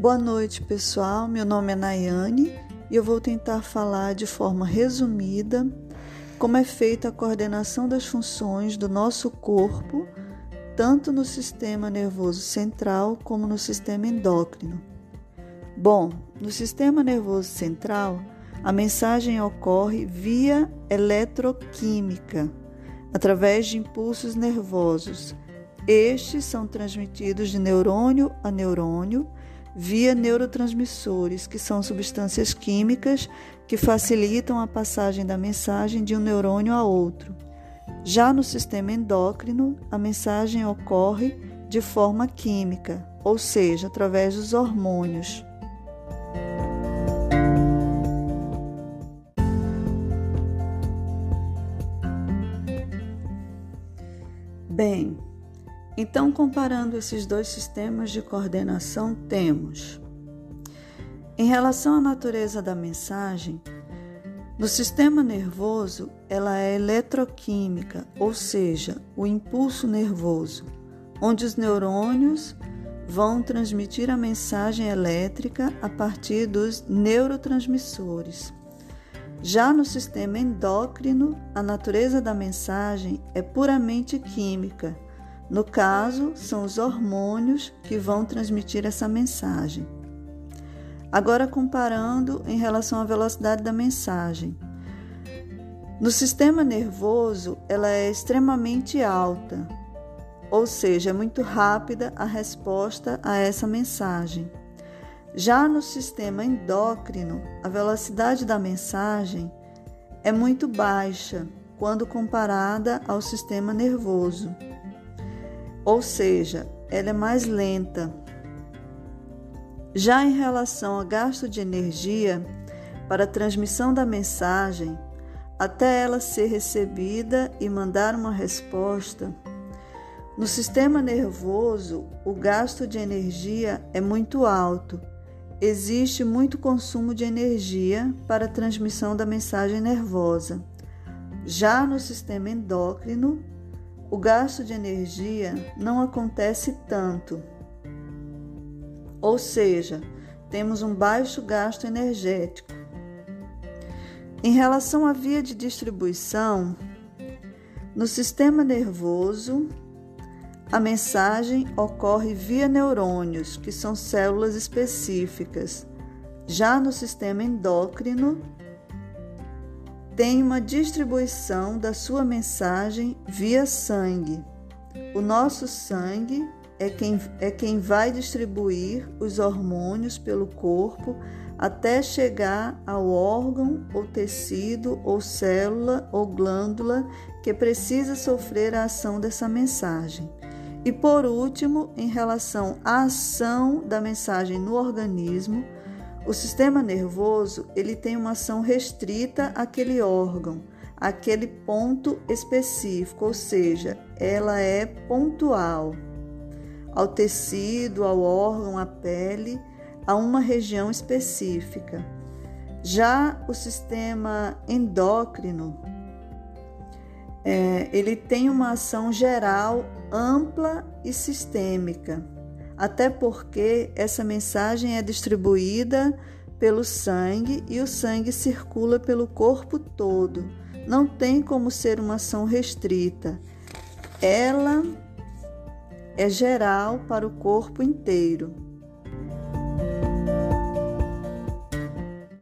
Boa noite, pessoal. Meu nome é Nayane e eu vou tentar falar de forma resumida como é feita a coordenação das funções do nosso corpo, tanto no sistema nervoso central como no sistema endócrino. Bom, no sistema nervoso central, a mensagem ocorre via eletroquímica, através de impulsos nervosos. Estes são transmitidos de neurônio a neurônio via neurotransmissores, que são substâncias químicas que facilitam a passagem da mensagem de um neurônio a outro. Já no sistema endócrino, a mensagem ocorre de forma química, ou seja, através dos hormônios. Bem, então comparando esses dois sistemas de coordenação, temos em relação à natureza da mensagem, no sistema nervoso, ela é eletroquímica, ou seja, o impulso nervoso, onde os neurônios vão transmitir a mensagem elétrica a partir dos neurotransmissores. Já no sistema endócrino, a natureza da mensagem é puramente química. No caso, são os hormônios que vão transmitir essa mensagem. Agora, comparando em relação à velocidade da mensagem. No sistema nervoso, ela é extremamente alta, ou seja, é muito rápida a resposta a essa mensagem. Já no sistema endócrino, a velocidade da mensagem é muito baixa quando comparada ao sistema nervoso, ou seja, ela é mais lenta. Já em relação ao gasto de energia para a transmissão da mensagem, até ela ser recebida e mandar uma resposta, no sistema nervoso, o gasto de energia é muito alto Existe muito consumo de energia para a transmissão da mensagem nervosa. Já no sistema endócrino, o gasto de energia não acontece tanto. Ou seja, temos um baixo gasto energético. Em relação à via de distribuição, no sistema nervoso, a mensagem ocorre via neurônios, que são células específicas. Já no sistema endócrino, tem uma distribuição da sua mensagem via sangue. O nosso sangue é quem, é quem vai distribuir os hormônios pelo corpo até chegar ao órgão ou tecido ou célula ou glândula que precisa sofrer a ação dessa mensagem. E por último, em relação à ação da mensagem no organismo, o sistema nervoso ele tem uma ação restrita àquele órgão, àquele ponto específico, ou seja, ela é pontual ao tecido, ao órgão, à pele, a uma região específica. Já o sistema endócrino, é, ele tem uma ação geral ampla e sistêmica, até porque essa mensagem é distribuída pelo sangue e o sangue circula pelo corpo todo. Não tem como ser uma ação restrita. Ela é geral para o corpo inteiro.